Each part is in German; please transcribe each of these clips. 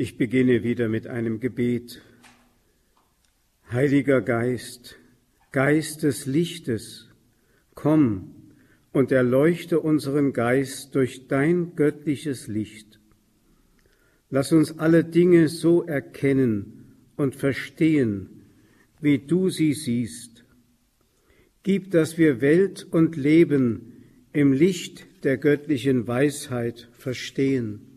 Ich beginne wieder mit einem Gebet. Heiliger Geist, Geist des Lichtes, komm und erleuchte unseren Geist durch dein göttliches Licht. Lass uns alle Dinge so erkennen und verstehen, wie du sie siehst. Gib, dass wir Welt und Leben im Licht der göttlichen Weisheit verstehen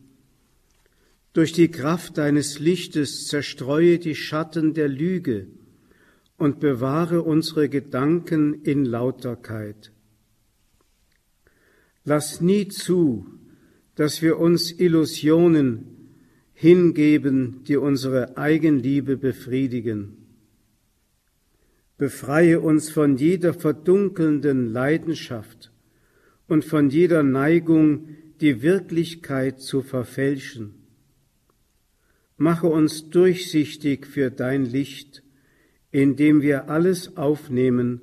durch die Kraft deines Lichtes zerstreue die Schatten der Lüge und bewahre unsere Gedanken in Lauterkeit. Lass nie zu, dass wir uns Illusionen hingeben, die unsere Eigenliebe befriedigen. Befreie uns von jeder verdunkelnden Leidenschaft und von jeder Neigung, die Wirklichkeit zu verfälschen Mache uns durchsichtig für dein Licht, indem wir alles aufnehmen,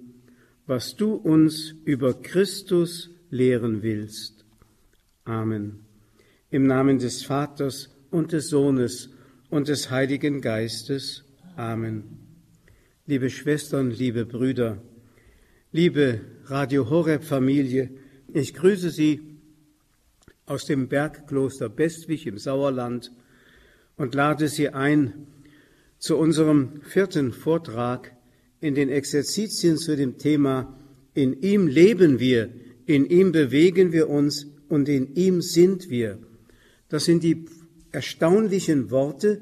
was du uns über Christus lehren willst. Amen. Im Namen des Vaters und des Sohnes und des Heiligen Geistes. Amen. Liebe Schwestern, liebe Brüder, liebe Radio Horeb Familie, ich grüße Sie aus dem Bergkloster Bestwig im Sauerland und lade Sie ein zu unserem vierten Vortrag in den Exerzitien zu dem Thema In ihm leben wir, in ihm bewegen wir uns und in ihm sind wir. Das sind die erstaunlichen Worte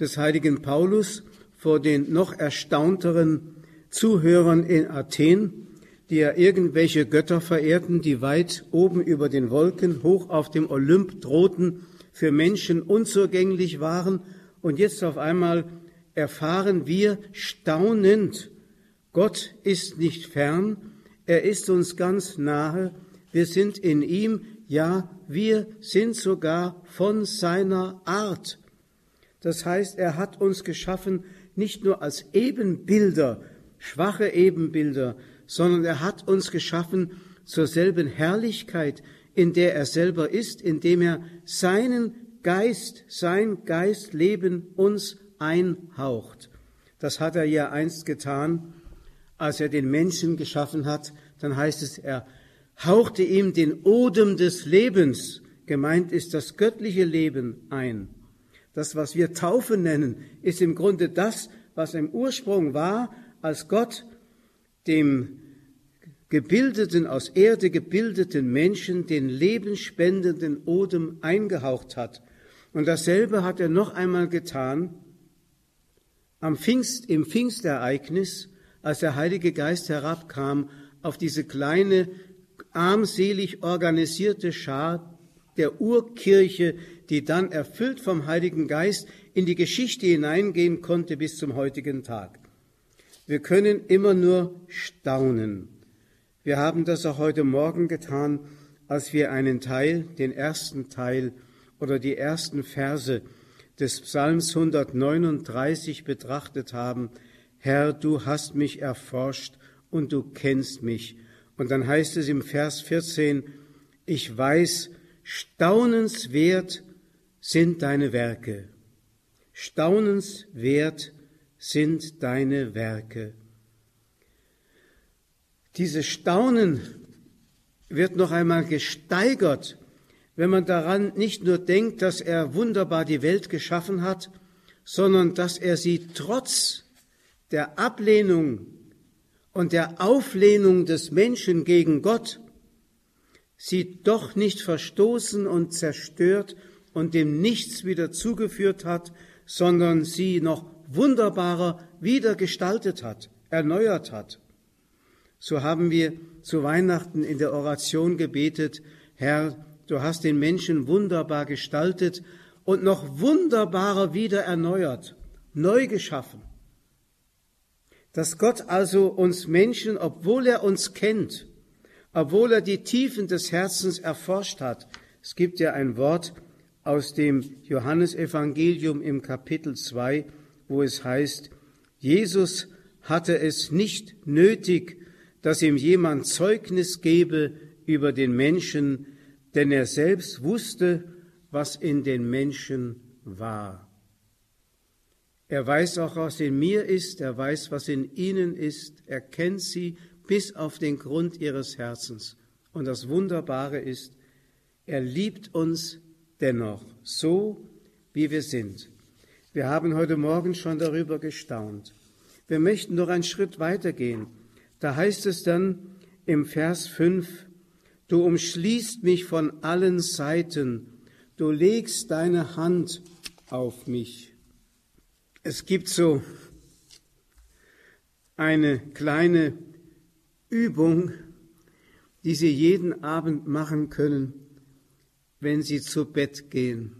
des heiligen Paulus vor den noch erstaunteren Zuhörern in Athen, die ja irgendwelche Götter verehrten, die weit oben über den Wolken hoch auf dem Olymp drohten für Menschen unzugänglich waren. Und jetzt auf einmal erfahren wir staunend, Gott ist nicht fern, er ist uns ganz nahe, wir sind in ihm, ja, wir sind sogar von seiner Art. Das heißt, er hat uns geschaffen nicht nur als Ebenbilder, schwache Ebenbilder, sondern er hat uns geschaffen zur selben Herrlichkeit, in der er selber ist, indem er seinen Geist, sein Geistleben uns einhaucht. Das hat er ja einst getan, als er den Menschen geschaffen hat. Dann heißt es, er hauchte ihm den Odem des Lebens, gemeint ist das göttliche Leben, ein. Das, was wir Taufe nennen, ist im Grunde das, was im Ursprung war, als Gott dem gebildeten, aus Erde gebildeten Menschen den lebensspendenden Odem eingehaucht hat. Und dasselbe hat er noch einmal getan am Pfingst, im Pfingstereignis, als der Heilige Geist herabkam auf diese kleine, armselig organisierte Schar der Urkirche, die dann erfüllt vom Heiligen Geist in die Geschichte hineingehen konnte bis zum heutigen Tag. Wir können immer nur staunen. Wir haben das auch heute Morgen getan, als wir einen Teil, den ersten Teil oder die ersten Verse des Psalms 139 betrachtet haben. Herr, du hast mich erforscht und du kennst mich. Und dann heißt es im Vers 14, ich weiß, staunenswert sind deine Werke. Staunenswert sind deine Werke. Dieses Staunen wird noch einmal gesteigert, wenn man daran nicht nur denkt, dass er wunderbar die Welt geschaffen hat, sondern dass er sie trotz der Ablehnung und der Auflehnung des Menschen gegen Gott sie doch nicht verstoßen und zerstört und dem nichts wieder zugeführt hat, sondern sie noch wunderbarer wieder gestaltet hat, erneuert hat. So haben wir zu Weihnachten in der Oration gebetet, Herr, du hast den Menschen wunderbar gestaltet und noch wunderbarer wieder erneuert, neu geschaffen. Dass Gott also uns Menschen, obwohl er uns kennt, obwohl er die Tiefen des Herzens erforscht hat, es gibt ja ein Wort aus dem Johannesevangelium im Kapitel 2, wo es heißt, Jesus hatte es nicht nötig, dass ihm jemand Zeugnis gebe über den Menschen, denn er selbst wusste, was in den Menschen war. Er weiß auch, was in mir ist, er weiß, was in ihnen ist, er kennt sie bis auf den Grund ihres Herzens. Und das Wunderbare ist, er liebt uns dennoch, so wie wir sind. Wir haben heute Morgen schon darüber gestaunt. Wir möchten noch einen Schritt weitergehen. Da heißt es dann im Vers 5, du umschließt mich von allen Seiten, du legst deine Hand auf mich. Es gibt so eine kleine Übung, die Sie jeden Abend machen können, wenn Sie zu Bett gehen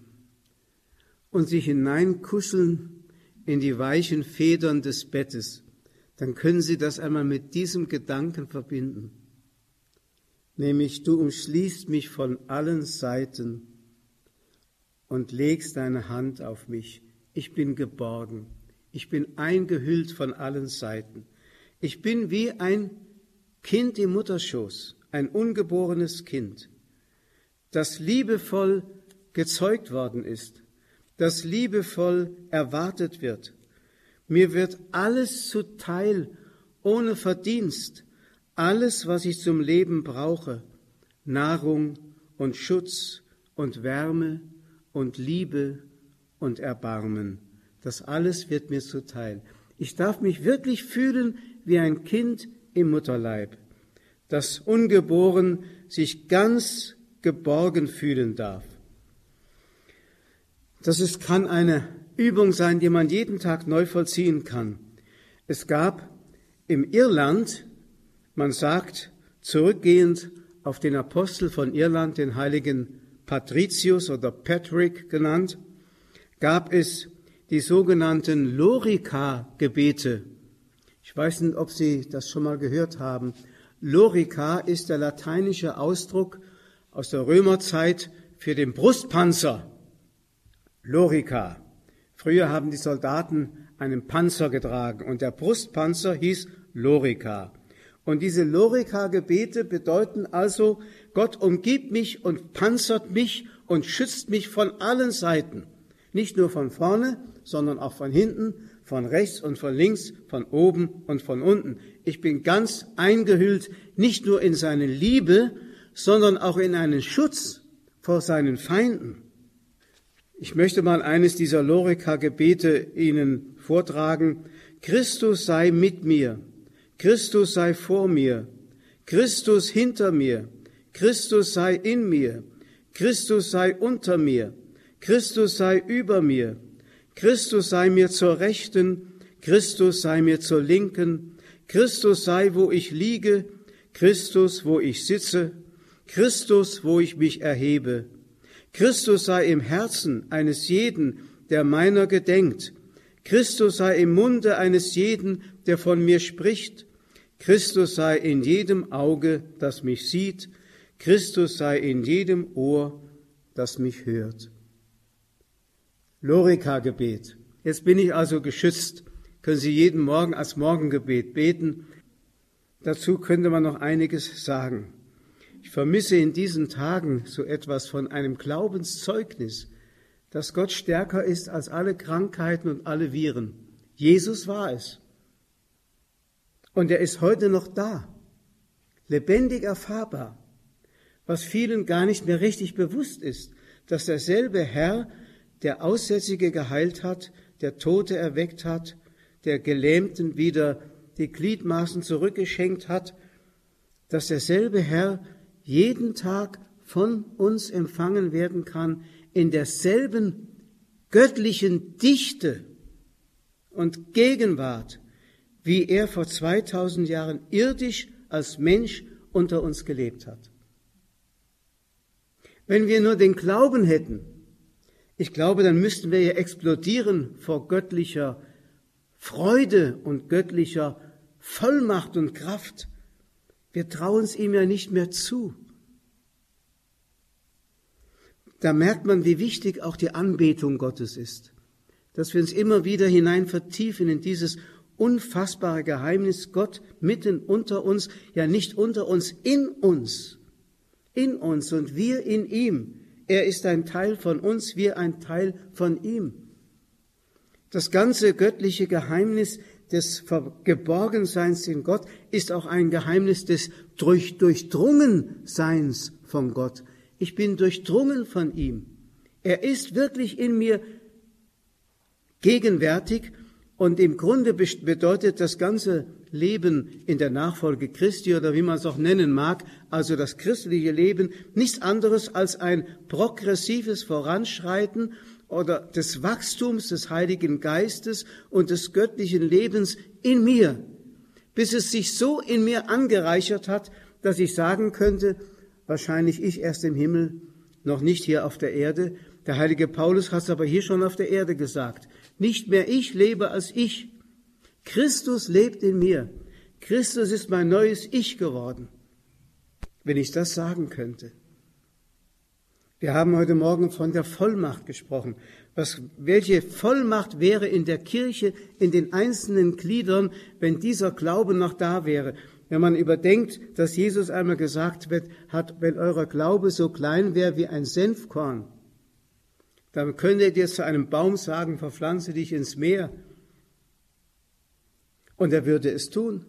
und sich hineinkuscheln in die weichen Federn des Bettes, dann können Sie das einmal mit diesem Gedanken verbinden. Nämlich, du umschließt mich von allen Seiten und legst deine Hand auf mich. Ich bin geborgen. Ich bin eingehüllt von allen Seiten. Ich bin wie ein Kind im Mutterschoß, ein ungeborenes Kind, das liebevoll gezeugt worden ist, das liebevoll erwartet wird. Mir wird alles zuteil ohne Verdienst, alles, was ich zum Leben brauche, Nahrung und Schutz und Wärme und Liebe und Erbarmen. Das alles wird mir zuteil. Ich darf mich wirklich fühlen wie ein Kind im Mutterleib, das ungeboren sich ganz geborgen fühlen darf. Das ist, kann eine Übung sein, die man jeden Tag neu vollziehen kann. Es gab im Irland, man sagt, zurückgehend auf den Apostel von Irland, den heiligen Patricius oder Patrick genannt, gab es die sogenannten Lorica-Gebete. Ich weiß nicht, ob Sie das schon mal gehört haben. Lorica ist der lateinische Ausdruck aus der Römerzeit für den Brustpanzer. Lorica. Früher haben die Soldaten einen Panzer getragen und der Brustpanzer hieß Lorica. Und diese Lorica-Gebete bedeuten also, Gott umgibt mich und panzert mich und schützt mich von allen Seiten. Nicht nur von vorne, sondern auch von hinten, von rechts und von links, von oben und von unten. Ich bin ganz eingehüllt, nicht nur in seine Liebe, sondern auch in einen Schutz vor seinen Feinden. Ich möchte mal eines dieser Lorika-Gebete Ihnen vortragen. Christus sei mit mir, Christus sei vor mir, Christus hinter mir, Christus sei in mir, Christus sei unter mir, Christus sei über mir, Christus sei mir zur Rechten, Christus sei mir zur Linken, Christus sei, wo ich liege, Christus, wo ich sitze, Christus, wo ich mich erhebe, Christus sei im Herzen eines jeden, der meiner gedenkt. Christus sei im Munde eines jeden, der von mir spricht. Christus sei in jedem Auge, das mich sieht. Christus sei in jedem Ohr, das mich hört. Lorika-Gebet. Jetzt bin ich also geschützt. Können Sie jeden Morgen als Morgengebet beten. Dazu könnte man noch einiges sagen. Ich vermisse in diesen Tagen so etwas von einem Glaubenszeugnis, dass Gott stärker ist als alle Krankheiten und alle Viren. Jesus war es. Und er ist heute noch da, lebendig erfahrbar, was vielen gar nicht mehr richtig bewusst ist, dass derselbe Herr, der Aussätzige geheilt hat, der Tote erweckt hat, der Gelähmten wieder die Gliedmaßen zurückgeschenkt hat, dass derselbe Herr jeden Tag von uns empfangen werden kann in derselben göttlichen Dichte und Gegenwart, wie er vor 2000 Jahren irdisch als Mensch unter uns gelebt hat. Wenn wir nur den Glauben hätten, ich glaube, dann müssten wir ja explodieren vor göttlicher Freude und göttlicher Vollmacht und Kraft. Wir trauen es ihm ja nicht mehr zu. Da merkt man, wie wichtig auch die Anbetung Gottes ist. Dass wir uns immer wieder hinein vertiefen in dieses unfassbare Geheimnis Gott mitten unter uns, ja nicht unter uns, in uns. In uns und wir in ihm. Er ist ein Teil von uns, wir ein Teil von ihm. Das ganze göttliche Geheimnis des Geborgenseins in Gott ist auch ein Geheimnis des durch Durchdrungenseins von Gott. Ich bin durchdrungen von ihm. Er ist wirklich in mir gegenwärtig und im Grunde bedeutet das ganze Leben in der Nachfolge Christi oder wie man es auch nennen mag, also das christliche Leben, nichts anderes als ein progressives Voranschreiten oder des Wachstums des Heiligen Geistes und des göttlichen Lebens in mir, bis es sich so in mir angereichert hat, dass ich sagen könnte, wahrscheinlich ich erst im Himmel, noch nicht hier auf der Erde. Der heilige Paulus hat es aber hier schon auf der Erde gesagt. Nicht mehr ich lebe als ich. Christus lebt in mir. Christus ist mein neues Ich geworden. Wenn ich das sagen könnte. Wir haben heute Morgen von der Vollmacht gesprochen. Was, welche Vollmacht wäre in der Kirche, in den einzelnen Gliedern, wenn dieser Glaube noch da wäre? Wenn man überdenkt, dass Jesus einmal gesagt wird, hat, wenn euer Glaube so klein wäre wie ein Senfkorn, dann könntet ihr zu einem Baum sagen, verpflanze dich ins Meer. Und er würde es tun.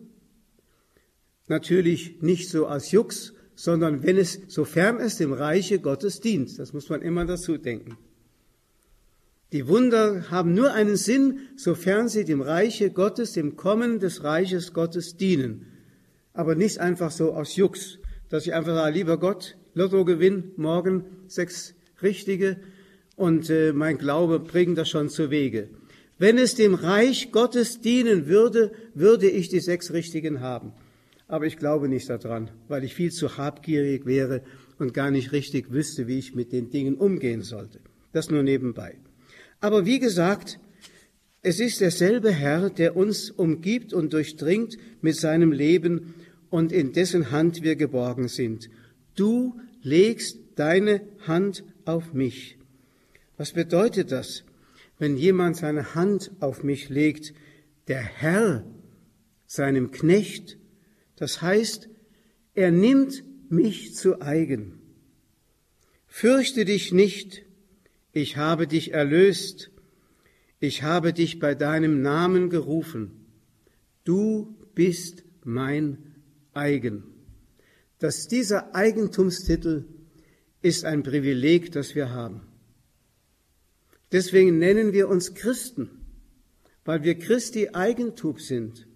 Natürlich nicht so als Jux, sondern wenn es, sofern es dem Reiche Gottes dient. Das muss man immer dazu denken. Die Wunder haben nur einen Sinn, sofern sie dem Reiche Gottes, dem Kommen des Reiches Gottes dienen. Aber nicht einfach so aus Jux, dass ich einfach sage, lieber Gott, Lotto gewinn, morgen sechs richtige und äh, mein Glaube bringt das schon zu Wege. Wenn es dem Reich Gottes dienen würde, würde ich die sechs richtigen haben aber ich glaube nicht daran, weil ich viel zu habgierig wäre und gar nicht richtig wüsste, wie ich mit den Dingen umgehen sollte. Das nur nebenbei. Aber wie gesagt, es ist derselbe Herr, der uns umgibt und durchdringt mit seinem Leben und in dessen Hand wir geborgen sind. Du legst deine Hand auf mich. Was bedeutet das, wenn jemand seine Hand auf mich legt, der Herr seinem Knecht das heißt, er nimmt mich zu eigen. Fürchte dich nicht, ich habe dich erlöst, ich habe dich bei deinem Namen gerufen, du bist mein eigen. Dass dieser Eigentumstitel ist ein Privileg, das wir haben. Deswegen nennen wir uns Christen, weil wir Christi Eigentum sind.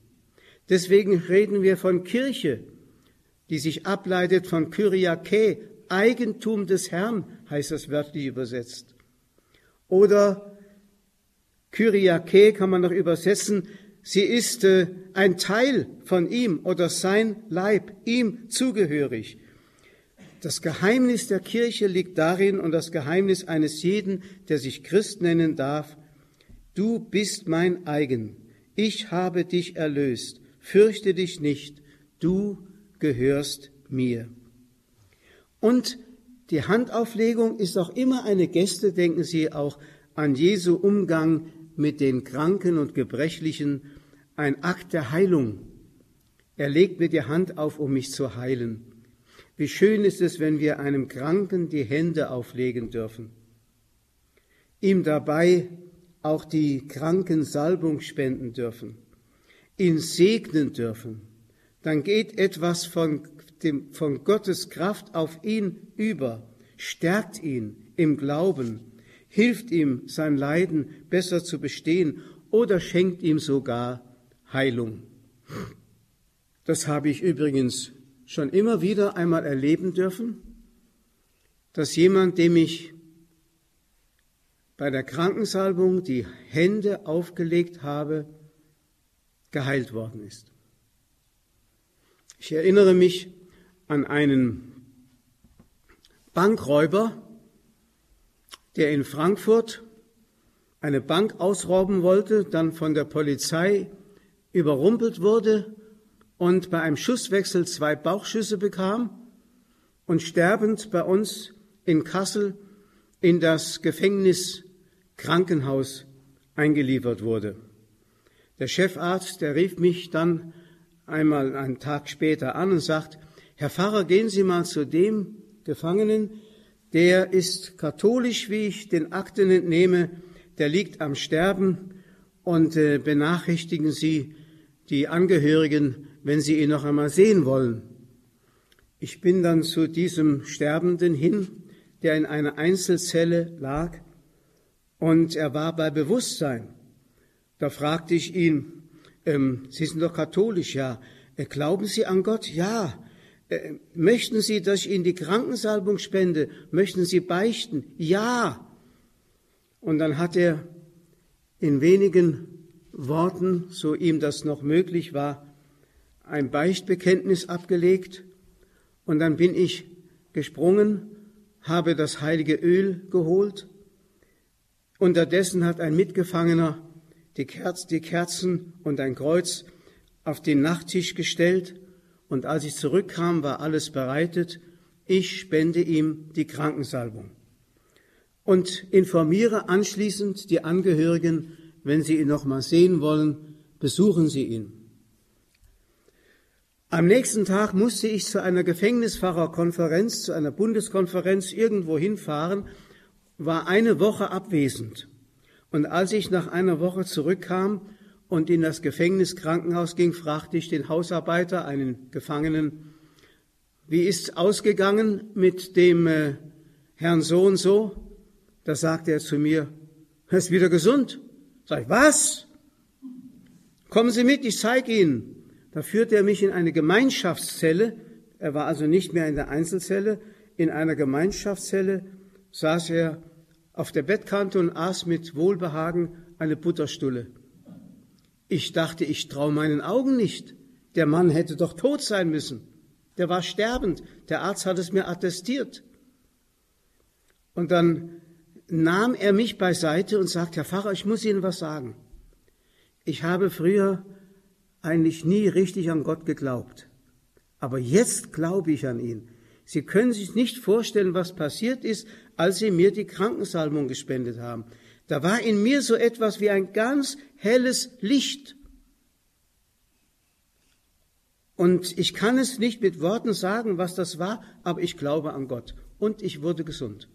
Deswegen reden wir von Kirche, die sich ableitet von Kyriake, Eigentum des Herrn, heißt das wörtlich übersetzt. Oder Kyriake kann man noch übersetzen, sie ist äh, ein Teil von ihm oder sein Leib, ihm zugehörig. Das Geheimnis der Kirche liegt darin und das Geheimnis eines jeden, der sich Christ nennen darf, du bist mein eigen, ich habe dich erlöst fürchte dich nicht, du gehörst mir. Und die Handauflegung ist auch immer eine Geste, denken Sie auch an Jesu Umgang mit den Kranken und Gebrechlichen, ein Akt der Heilung. Er legt mir die Hand auf, um mich zu heilen. Wie schön ist es, wenn wir einem Kranken die Hände auflegen dürfen, ihm dabei auch die Krankensalbung spenden dürfen ihn segnen dürfen, dann geht etwas von, dem, von Gottes Kraft auf ihn über, stärkt ihn im Glauben, hilft ihm, sein Leiden besser zu bestehen oder schenkt ihm sogar Heilung. Das habe ich übrigens schon immer wieder einmal erleben dürfen, dass jemand, dem ich bei der Krankensalbung die Hände aufgelegt habe, geheilt worden ist. Ich erinnere mich an einen Bankräuber, der in Frankfurt eine Bank ausrauben wollte, dann von der Polizei überrumpelt wurde und bei einem Schusswechsel zwei Bauchschüsse bekam und sterbend bei uns in Kassel in das Gefängnis Krankenhaus eingeliefert wurde. Der Chefarzt, der rief mich dann einmal einen Tag später an und sagt, Herr Pfarrer, gehen Sie mal zu dem Gefangenen, der ist katholisch, wie ich den Akten entnehme, der liegt am Sterben und äh, benachrichtigen Sie die Angehörigen, wenn Sie ihn noch einmal sehen wollen. Ich bin dann zu diesem Sterbenden hin, der in einer Einzelzelle lag, und er war bei Bewusstsein. Da fragte ich ihn, ähm, Sie sind doch katholisch, ja. Äh, glauben Sie an Gott? Ja. Äh, möchten Sie, dass ich Ihnen die Krankensalbung spende? Möchten Sie beichten? Ja. Und dann hat er in wenigen Worten, so ihm das noch möglich war, ein Beichtbekenntnis abgelegt. Und dann bin ich gesprungen, habe das heilige Öl geholt. Unterdessen hat ein Mitgefangener die, Kerz, die Kerzen und ein Kreuz auf den Nachttisch gestellt und als ich zurückkam, war alles bereitet. Ich spende ihm die Krankensalbung und informiere anschließend die Angehörigen, wenn sie ihn noch mal sehen wollen, besuchen sie ihn. Am nächsten Tag musste ich zu einer Gefängnisfahrerkonferenz, zu einer Bundeskonferenz irgendwo hinfahren, war eine Woche abwesend. Und als ich nach einer Woche zurückkam und in das Gefängniskrankenhaus ging, fragte ich den Hausarbeiter, einen Gefangenen, wie ist ausgegangen mit dem äh, Herrn so und so? Da sagte er zu mir, er ist wieder gesund. Sag ich, was? Kommen Sie mit, ich zeige Ihnen. Da führte er mich in eine Gemeinschaftszelle. Er war also nicht mehr in der Einzelzelle. In einer Gemeinschaftszelle saß er auf der Bettkante und aß mit Wohlbehagen eine Butterstulle. Ich dachte, ich traue meinen Augen nicht. Der Mann hätte doch tot sein müssen. Der war sterbend. Der Arzt hat es mir attestiert. Und dann nahm er mich beiseite und sagte, Herr Pfarrer, ich muss Ihnen was sagen. Ich habe früher eigentlich nie richtig an Gott geglaubt. Aber jetzt glaube ich an ihn. Sie können sich nicht vorstellen, was passiert ist, als Sie mir die Krankensalbung gespendet haben. Da war in mir so etwas wie ein ganz helles Licht. Und ich kann es nicht mit Worten sagen, was das war, aber ich glaube an Gott. Und ich wurde gesund.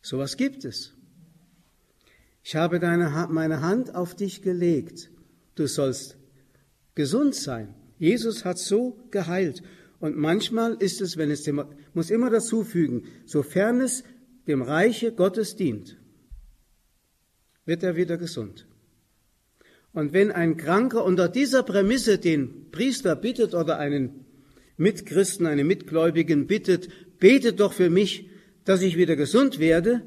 Sowas gibt es. Ich habe deine, meine Hand auf dich gelegt. Du sollst gesund sein. Jesus hat so geheilt. Und manchmal ist es, wenn es dem, muss immer dazu fügen, sofern es dem Reiche Gottes dient, wird er wieder gesund. Und wenn ein Kranker unter dieser Prämisse den Priester bittet oder einen Mitchristen, einen Mitgläubigen bittet, betet doch für mich, dass ich wieder gesund werde,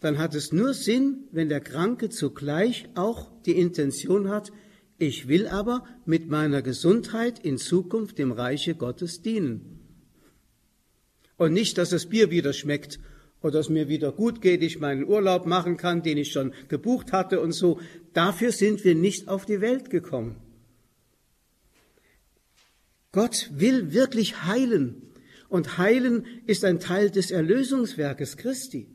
dann hat es nur Sinn, wenn der Kranke zugleich auch die Intention hat, ich will aber mit meiner Gesundheit in Zukunft dem Reiche Gottes dienen. Und nicht, dass das Bier wieder schmeckt oder es mir wieder gut geht, ich meinen Urlaub machen kann, den ich schon gebucht hatte und so. Dafür sind wir nicht auf die Welt gekommen. Gott will wirklich heilen. Und heilen ist ein Teil des Erlösungswerkes Christi.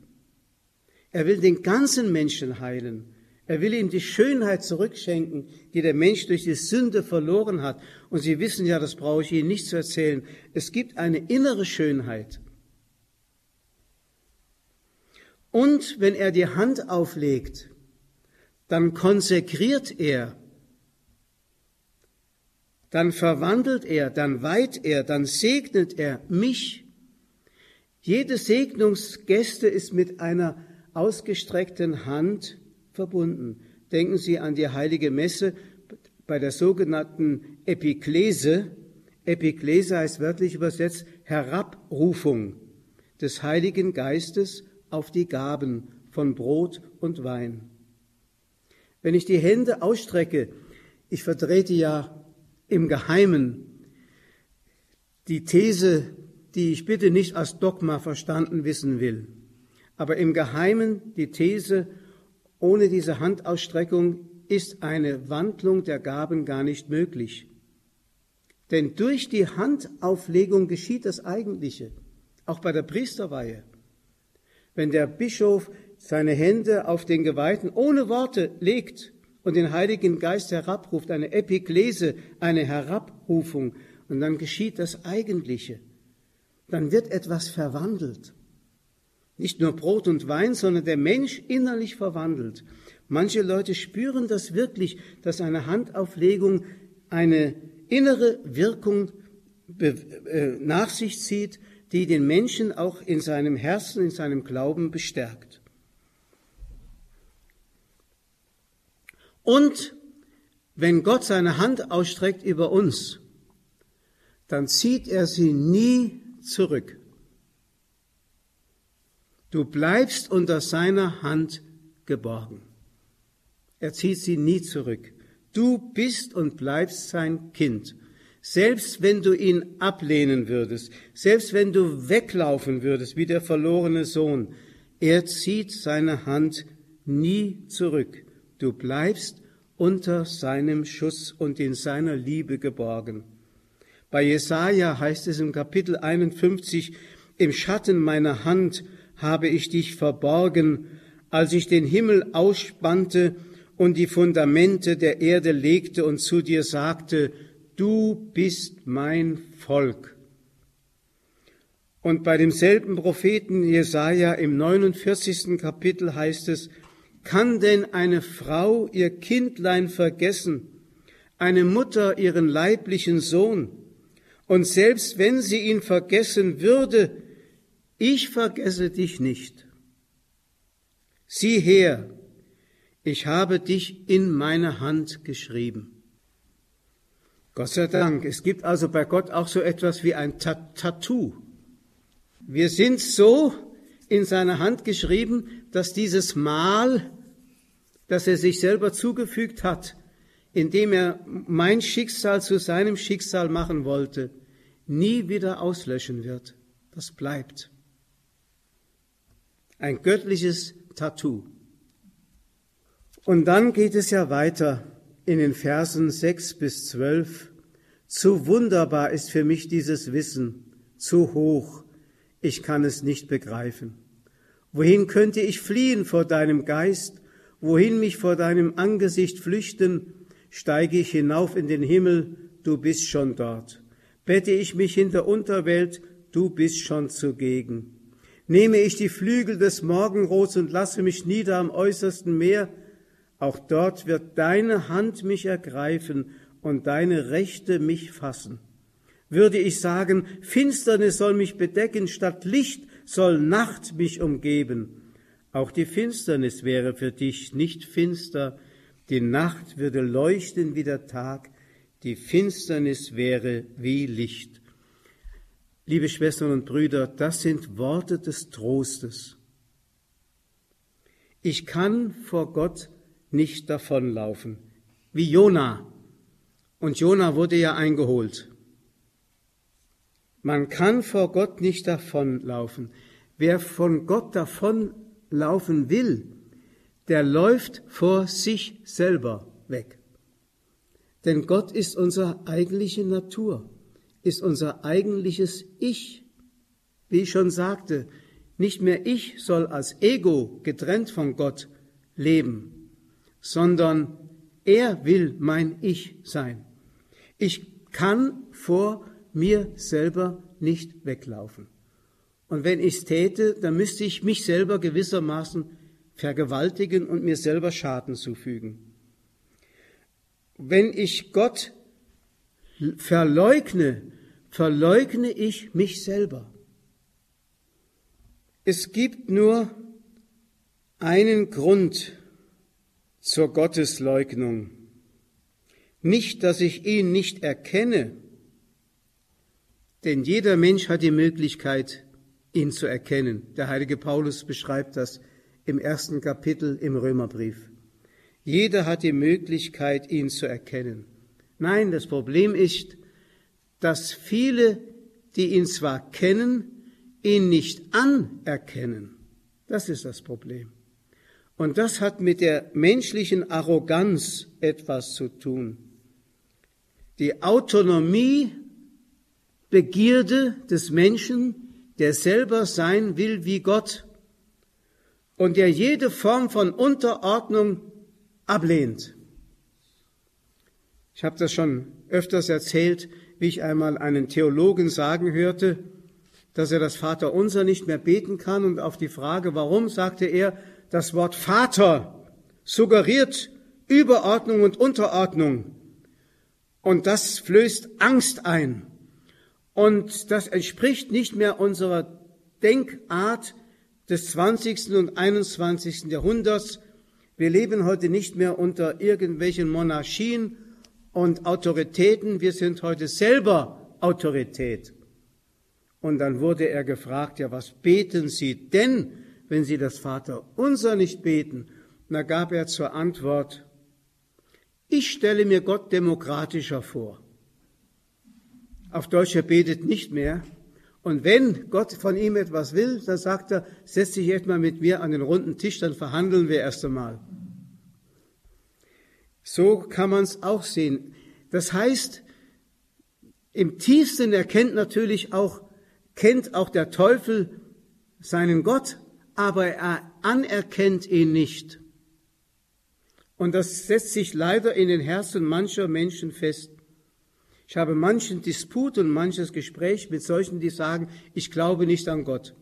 Er will den ganzen Menschen heilen. Er will ihm die Schönheit zurückschenken, die der Mensch durch die Sünde verloren hat. Und Sie wissen ja, das brauche ich Ihnen nicht zu erzählen. Es gibt eine innere Schönheit. Und wenn er die Hand auflegt, dann konsekriert er, dann verwandelt er, dann weiht er, dann segnet er mich. Jede Segnungsgäste ist mit einer ausgestreckten Hand verbunden. Denken Sie an die heilige Messe bei der sogenannten Epiklese. Epiklese heißt wörtlich übersetzt Herabrufung des Heiligen Geistes auf die Gaben von Brot und Wein. Wenn ich die Hände ausstrecke, ich vertrete ja im Geheimen die These, die ich bitte nicht als Dogma verstanden wissen will, aber im Geheimen die These, ohne diese Handausstreckung ist eine Wandlung der Gaben gar nicht möglich. Denn durch die Handauflegung geschieht das Eigentliche, auch bei der Priesterweihe. Wenn der Bischof seine Hände auf den Geweihten ohne Worte legt und den Heiligen Geist herabruft, eine Epiklese, eine Herabrufung, und dann geschieht das Eigentliche, dann wird etwas verwandelt. Nicht nur Brot und Wein, sondern der Mensch innerlich verwandelt. Manche Leute spüren das wirklich, dass eine Handauflegung eine innere Wirkung äh, nach sich zieht, die den Menschen auch in seinem Herzen, in seinem Glauben bestärkt. Und wenn Gott seine Hand ausstreckt über uns, dann zieht er sie nie zurück. Du bleibst unter seiner Hand geborgen. Er zieht sie nie zurück. Du bist und bleibst sein Kind. Selbst wenn du ihn ablehnen würdest, selbst wenn du weglaufen würdest wie der verlorene Sohn, er zieht seine Hand nie zurück. Du bleibst unter seinem Schuss und in seiner Liebe geborgen. Bei Jesaja heißt es im Kapitel 51, im Schatten meiner Hand habe ich dich verborgen, als ich den Himmel ausspannte und die Fundamente der Erde legte und zu dir sagte, du bist mein Volk. Und bei demselben Propheten Jesaja im 49. Kapitel heißt es, kann denn eine Frau ihr Kindlein vergessen, eine Mutter ihren leiblichen Sohn? Und selbst wenn sie ihn vergessen würde, ich vergesse dich nicht. Sieh her, ich habe dich in meine Hand geschrieben. Gott sei Dank, es gibt also bei Gott auch so etwas wie ein Tattoo. Wir sind so in seiner Hand geschrieben, dass dieses Mal, das er sich selber zugefügt hat, indem er mein Schicksal zu seinem Schicksal machen wollte, nie wieder auslöschen wird. Das bleibt. Ein göttliches Tattoo. Und dann geht es ja weiter in den Versen sechs bis zwölf. Zu wunderbar ist für mich dieses Wissen, zu hoch, ich kann es nicht begreifen. Wohin könnte ich fliehen vor deinem Geist? Wohin mich vor deinem Angesicht flüchten? Steige ich hinauf in den Himmel, du bist schon dort. Bette ich mich in der Unterwelt, du bist schon zugegen. Nehme ich die Flügel des Morgenrots und lasse mich nieder am äußersten Meer, auch dort wird deine Hand mich ergreifen und deine Rechte mich fassen. Würde ich sagen, Finsternis soll mich bedecken, statt Licht soll Nacht mich umgeben. Auch die Finsternis wäre für dich nicht finster, die Nacht würde leuchten wie der Tag, die Finsternis wäre wie Licht. Liebe Schwestern und Brüder, das sind Worte des Trostes. Ich kann vor Gott nicht davonlaufen. Wie Jona. Und Jona wurde ja eingeholt. Man kann vor Gott nicht davonlaufen. Wer von Gott davonlaufen will, der läuft vor sich selber weg. Denn Gott ist unsere eigentliche Natur, ist unser eigentliches Ich. Wie ich schon sagte, nicht mehr ich soll als Ego getrennt von Gott leben, sondern er will mein Ich sein. Ich kann vor mir selber nicht weglaufen. Und wenn ich es täte, dann müsste ich mich selber gewissermaßen vergewaltigen und mir selber Schaden zufügen. Wenn ich Gott verleugne, verleugne ich mich selber. Es gibt nur einen Grund, zur Gottesleugnung. Nicht, dass ich ihn nicht erkenne, denn jeder Mensch hat die Möglichkeit, ihn zu erkennen. Der heilige Paulus beschreibt das im ersten Kapitel im Römerbrief. Jeder hat die Möglichkeit, ihn zu erkennen. Nein, das Problem ist, dass viele, die ihn zwar kennen, ihn nicht anerkennen. Das ist das Problem. Und das hat mit der menschlichen Arroganz etwas zu tun. Die Autonomie, Begierde des Menschen, der selber sein will wie Gott und der jede Form von Unterordnung ablehnt. Ich habe das schon öfters erzählt, wie ich einmal einen Theologen sagen hörte, dass er das Vaterunser nicht mehr beten kann und auf die Frage, warum, sagte er, das Wort Vater suggeriert Überordnung und Unterordnung und das flößt Angst ein und das entspricht nicht mehr unserer Denkart des 20. und 21. Jahrhunderts. Wir leben heute nicht mehr unter irgendwelchen Monarchien und Autoritäten. Wir sind heute selber Autorität. Und dann wurde er gefragt, ja, was beten Sie denn, wenn Sie das Vaterunser nicht beten? Und da gab er zur Antwort, ich stelle mir Gott demokratischer vor. Auf Deutsch, er betet nicht mehr. Und wenn Gott von ihm etwas will, dann sagt er, setz dich jetzt mal mit mir an den runden Tisch, dann verhandeln wir erst einmal. So kann man es auch sehen. Das heißt, im tiefsten erkennt natürlich auch, kennt auch der Teufel seinen Gott, aber er anerkennt ihn nicht. Und das setzt sich leider in den Herzen mancher Menschen fest. Ich habe manchen Disput und manches Gespräch mit solchen, die sagen, ich glaube nicht an Gott.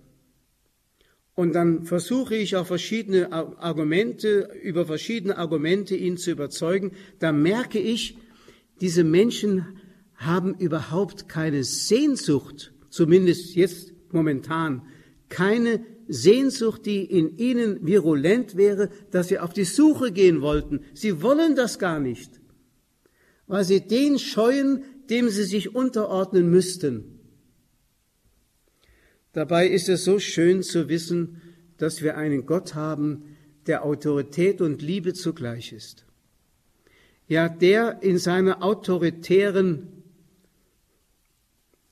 Und dann versuche ich auf verschiedene Argumente, über verschiedene Argumente ihn zu überzeugen. Da merke ich, diese Menschen haben überhaupt keine Sehnsucht, zumindest jetzt momentan, keine Sehnsucht, die in ihnen virulent wäre, dass sie auf die Suche gehen wollten. Sie wollen das gar nicht, weil sie den scheuen, dem sie sich unterordnen müssten. Dabei ist es so schön zu wissen, dass wir einen Gott haben, der Autorität und Liebe zugleich ist. Ja, der in seiner autoritären,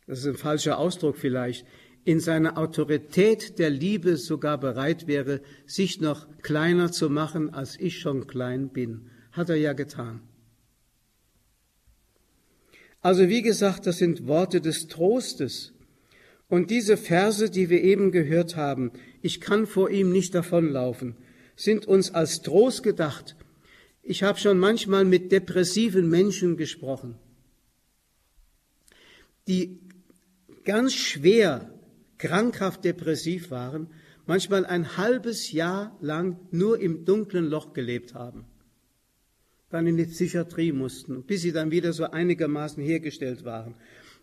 das ist ein falscher Ausdruck vielleicht, in seiner Autorität der Liebe sogar bereit wäre, sich noch kleiner zu machen, als ich schon klein bin. Hat er ja getan. Also wie gesagt, das sind Worte des Trostes. Und diese Verse, die wir eben gehört haben, ich kann vor ihm nicht davonlaufen, sind uns als Trost gedacht. Ich habe schon manchmal mit depressiven Menschen gesprochen, die ganz schwer krankhaft depressiv waren, manchmal ein halbes Jahr lang nur im dunklen Loch gelebt haben, dann in die Psychiatrie mussten, bis sie dann wieder so einigermaßen hergestellt waren.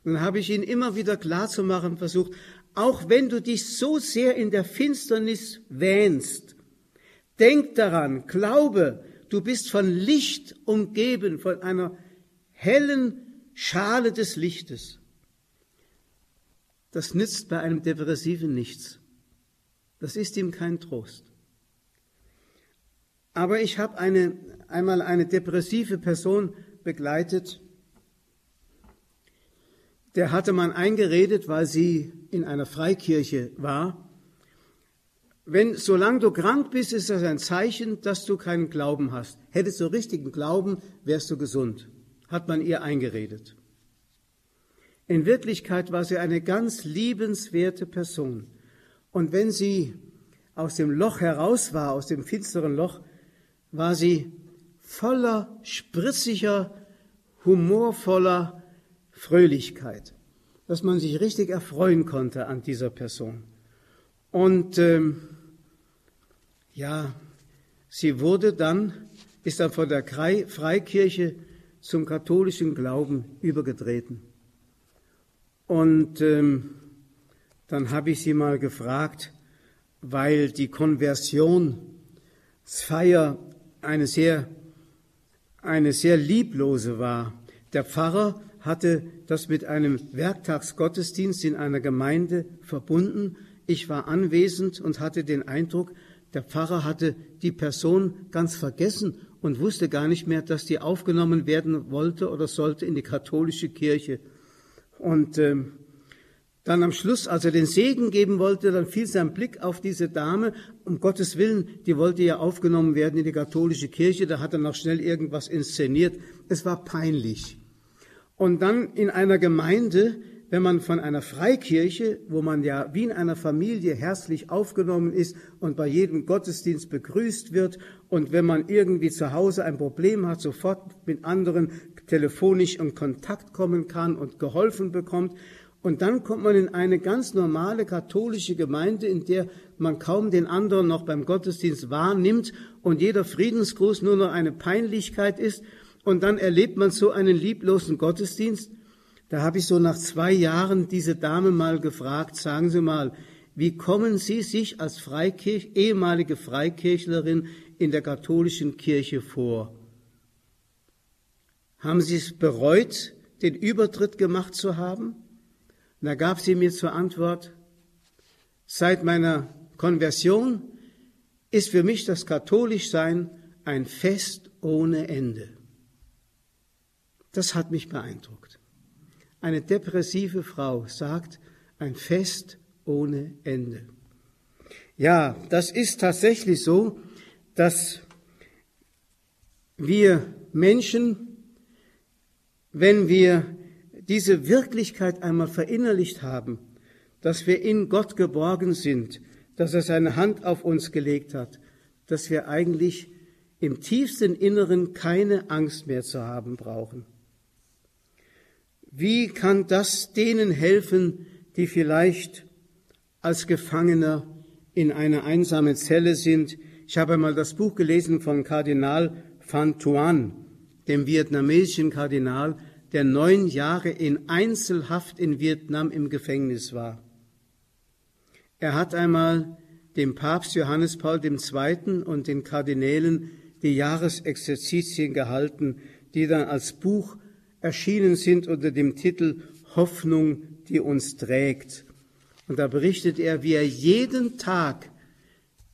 Und dann habe ich ihnen immer wieder klarzumachen versucht, auch wenn du dich so sehr in der Finsternis wähnst, denk daran, glaube, du bist von Licht umgeben, von einer hellen Schale des Lichtes das nützt bei einem Depressiven nichts. Das ist ihm kein Trost. Aber ich habe eine, einmal eine depressive Person begleitet, der hatte man eingeredet, weil sie in einer Freikirche war. Wenn, solange du krank bist, ist das ein Zeichen, dass du keinen Glauben hast. Hättest du richtigen Glauben, wärst du gesund. Hat man ihr eingeredet. In Wirklichkeit war sie eine ganz liebenswerte Person. Und wenn sie aus dem Loch heraus war, aus dem finsteren Loch, war sie voller spritziger, humorvoller Fröhlichkeit, dass man sich richtig erfreuen konnte an dieser Person. Und ähm, ja, sie wurde dann, ist dann von der Freikirche zum katholischen Glauben übergetreten. Und ähm, dann habe ich sie mal gefragt, weil die Konversionsfeier eine sehr, eine sehr lieblose war. Der Pfarrer hatte das mit einem Werktagsgottesdienst in einer Gemeinde verbunden. Ich war anwesend und hatte den Eindruck, der Pfarrer hatte die Person ganz vergessen und wusste gar nicht mehr, dass die aufgenommen werden wollte oder sollte in die katholische Kirche. Und äh, dann am Schluss, als er den Segen geben wollte, dann fiel sein Blick auf diese Dame. Um Gottes Willen, die wollte ja aufgenommen werden in die katholische Kirche. Da hat er noch schnell irgendwas inszeniert. Es war peinlich. Und dann in einer Gemeinde, wenn man von einer Freikirche, wo man ja wie in einer Familie herzlich aufgenommen ist und bei jedem Gottesdienst begrüßt wird und wenn man irgendwie zu Hause ein Problem hat, sofort mit anderen telefonisch in Kontakt kommen kann und geholfen bekommt. Und dann kommt man in eine ganz normale katholische Gemeinde, in der man kaum den anderen noch beim Gottesdienst wahrnimmt und jeder Friedensgruß nur noch eine Peinlichkeit ist. Und dann erlebt man so einen lieblosen Gottesdienst. Da habe ich so nach zwei Jahren diese Dame mal gefragt, sagen Sie mal, wie kommen Sie sich als Freikirch, ehemalige Freikirchlerin in der katholischen Kirche vor? Haben Sie es bereut, den Übertritt gemacht zu haben? Und da gab sie mir zur Antwort, seit meiner Konversion ist für mich das Katholischsein ein Fest ohne Ende. Das hat mich beeindruckt. Eine depressive Frau sagt, ein Fest ohne Ende. Ja, das ist tatsächlich so, dass wir Menschen, wenn wir diese Wirklichkeit einmal verinnerlicht haben, dass wir in Gott geborgen sind, dass er seine Hand auf uns gelegt hat, dass wir eigentlich im tiefsten Inneren keine Angst mehr zu haben brauchen. Wie kann das denen helfen, die vielleicht als Gefangener in einer einsamen Zelle sind? Ich habe einmal das Buch gelesen von Kardinal Van Thuan, dem vietnamesischen Kardinal, der neun Jahre in Einzelhaft in Vietnam im Gefängnis war. Er hat einmal dem Papst Johannes Paul II. und den Kardinälen die Jahresexerzitien gehalten, die dann als Buch erschienen sind unter dem Titel Hoffnung, die uns trägt. Und da berichtet er, wie er jeden Tag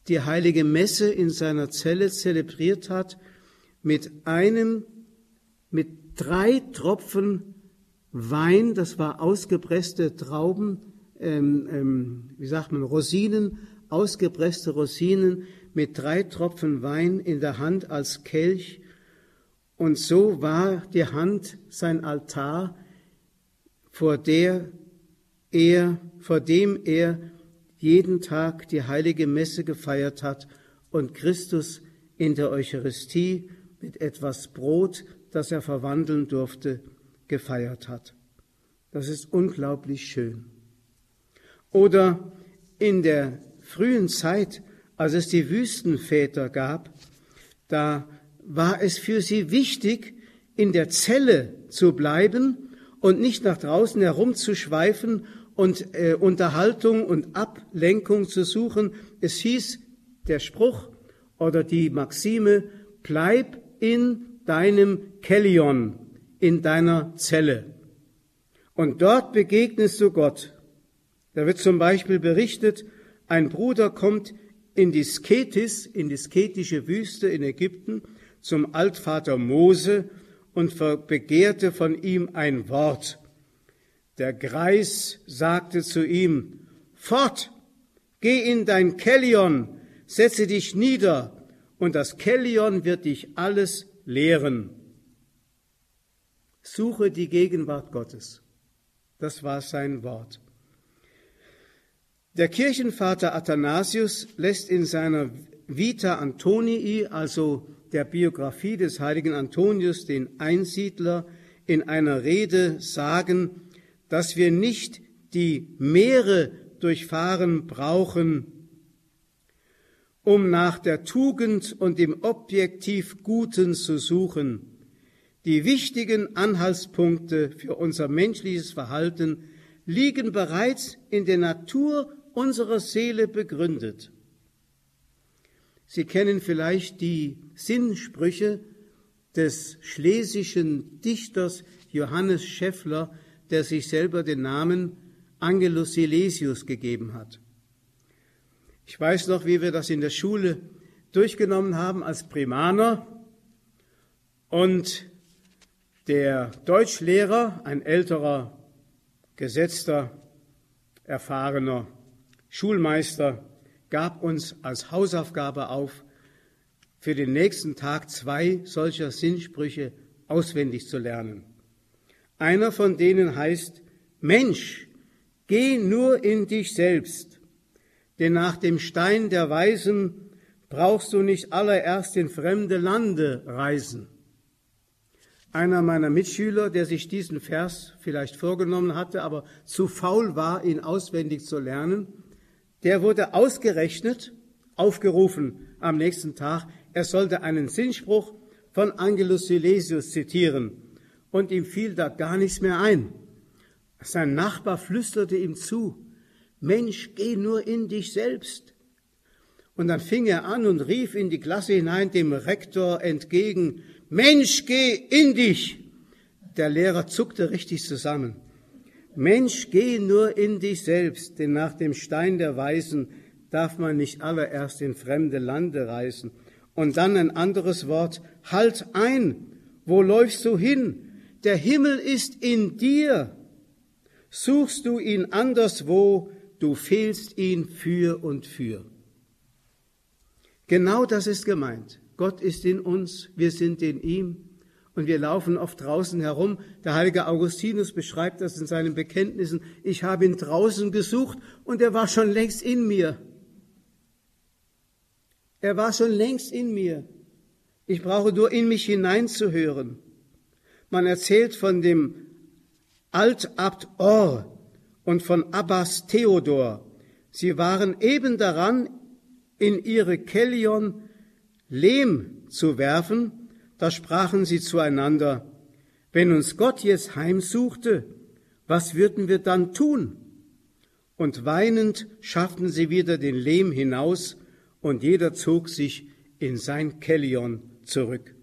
die heilige Messe in seiner Zelle zelebriert hat mit einem, mit drei Tropfen Wein, das war ausgepresste Trauben, ähm, ähm, wie sagt man, Rosinen, ausgepresste Rosinen mit drei Tropfen Wein in der Hand als Kelch. Und so war die Hand sein Altar, vor der er, vor dem er jeden Tag die heilige Messe gefeiert hat und Christus in der Eucharistie mit etwas Brot das er verwandeln durfte, gefeiert hat. Das ist unglaublich schön. Oder in der frühen Zeit, als es die Wüstenväter gab, da war es für sie wichtig, in der Zelle zu bleiben und nicht nach draußen herumzuschweifen und äh, Unterhaltung und Ablenkung zu suchen. Es hieß der Spruch oder die Maxime, bleib in deinem Kellion, in deiner Zelle. Und dort begegnest du Gott. Da wird zum Beispiel berichtet, ein Bruder kommt in die Sketis, in die sketische Wüste in Ägypten, zum Altvater Mose und begehrte von ihm ein Wort. Der Greis sagte zu ihm, Fort, geh in dein Kellion, setze dich nieder, und das Kellion wird dich alles lehren. Suche die Gegenwart Gottes. Das war sein Wort. Der Kirchenvater Athanasius lässt in seiner Vita Antonii, also der Biografie des heiligen Antonius, den Einsiedler, in einer Rede sagen, dass wir nicht die Meere durchfahren brauchen, um nach der Tugend und dem objektiv Guten zu suchen. Die wichtigen Anhaltspunkte für unser menschliches Verhalten liegen bereits in der Natur unserer Seele begründet. Sie kennen vielleicht die Sinnsprüche des schlesischen Dichters Johannes Scheffler, der sich selber den Namen Angelus Silesius gegeben hat. Ich weiß noch, wie wir das in der Schule durchgenommen haben als Primaner. Und der Deutschlehrer, ein älterer, gesetzter, erfahrener Schulmeister, gab uns als Hausaufgabe auf, für den nächsten Tag zwei solcher Sinnsprüche auswendig zu lernen. Einer von denen heißt, Mensch, geh nur in dich selbst denn nach dem Stein der Weisen brauchst du nicht allererst in fremde Lande reisen. Einer meiner Mitschüler, der sich diesen Vers vielleicht vorgenommen hatte, aber zu faul war, ihn auswendig zu lernen, der wurde ausgerechnet, aufgerufen am nächsten Tag, er sollte einen Sinnspruch von Angelus Silesius zitieren. Und ihm fiel da gar nichts mehr ein. Sein Nachbar flüsterte ihm zu, Mensch, geh nur in dich selbst. Und dann fing er an und rief in die Klasse hinein dem Rektor entgegen, Mensch, geh in dich. Der Lehrer zuckte richtig zusammen. Mensch, geh nur in dich selbst, denn nach dem Stein der Weisen darf man nicht allererst in fremde Lande reisen. Und dann ein anderes Wort, halt ein, wo läufst du hin? Der Himmel ist in dir. Suchst du ihn anderswo, du fehlst ihn für und für. Genau das ist gemeint. Gott ist in uns, wir sind in ihm und wir laufen oft draußen herum. Der heilige Augustinus beschreibt das in seinen Bekenntnissen. Ich habe ihn draußen gesucht und er war schon längst in mir. Er war schon längst in mir. Ich brauche nur in mich hineinzuhören. Man erzählt von dem Altabt Or und von Abbas Theodor. Sie waren eben daran, in ihre Kellion Lehm zu werfen, da sprachen sie zueinander, wenn uns Gott jetzt heimsuchte, was würden wir dann tun? Und weinend schafften sie wieder den Lehm hinaus, und jeder zog sich in sein Kellion zurück.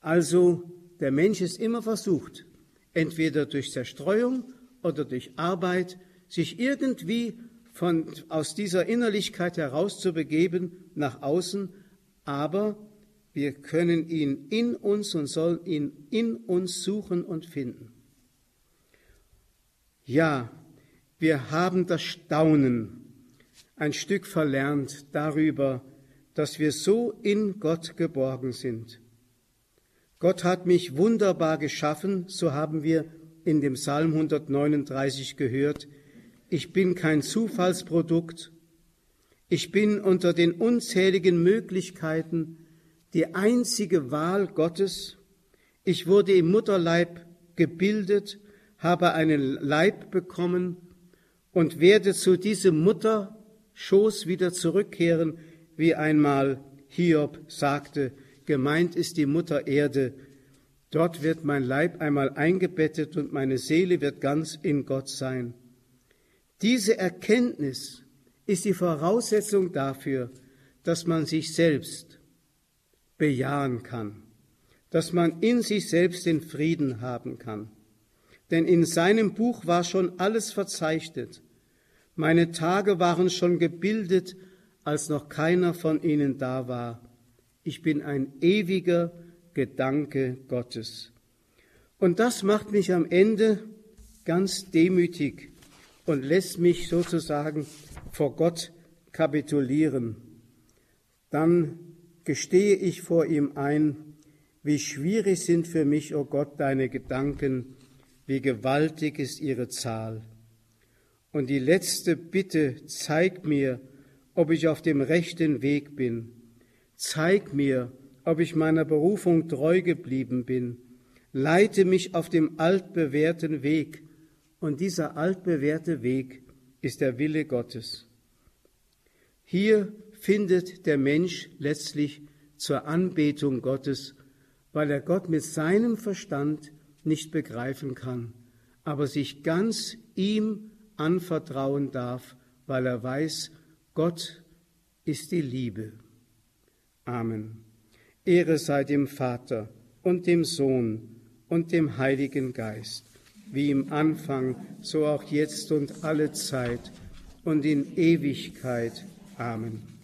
Also der Mensch ist immer versucht, entweder durch Zerstreuung oder durch Arbeit, sich irgendwie von, aus dieser Innerlichkeit herauszubegeben nach außen, aber wir können ihn in uns und sollen ihn in uns suchen und finden. Ja, wir haben das Staunen ein Stück verlernt darüber, dass wir so in Gott geborgen sind. Gott hat mich wunderbar geschaffen, so haben wir in dem Psalm 139 gehört. Ich bin kein Zufallsprodukt. Ich bin unter den unzähligen Möglichkeiten die einzige Wahl Gottes. Ich wurde im Mutterleib gebildet, habe einen Leib bekommen und werde zu diesem Mutterschoß wieder zurückkehren, wie einmal Hiob sagte, gemeint ist die Mutter Erde, Dort wird mein Leib einmal eingebettet und meine Seele wird ganz in Gott sein. Diese Erkenntnis ist die Voraussetzung dafür, dass man sich selbst bejahen kann, dass man in sich selbst den Frieden haben kann. Denn in seinem Buch war schon alles verzeichnet. Meine Tage waren schon gebildet, als noch keiner von ihnen da war. Ich bin ein ewiger Gedanke Gottes. Und das macht mich am Ende ganz demütig und lässt mich sozusagen vor Gott kapitulieren. Dann gestehe ich vor ihm ein, wie schwierig sind für mich, o oh Gott, deine Gedanken, wie gewaltig ist ihre Zahl. Und die letzte Bitte, zeig mir, ob ich auf dem rechten Weg bin. Zeig mir, ob ich meiner Berufung treu geblieben bin. Leite mich auf dem altbewährten Weg. Und dieser altbewährte Weg ist der Wille Gottes. Hier findet der Mensch letztlich zur Anbetung Gottes, weil er Gott mit seinem Verstand nicht begreifen kann, aber sich ganz ihm anvertrauen darf, weil er weiß, Gott ist die Liebe. Amen. Ehre sei dem Vater und dem Sohn und dem Heiligen Geist, wie im Anfang, so auch jetzt und alle Zeit und in Ewigkeit. Amen.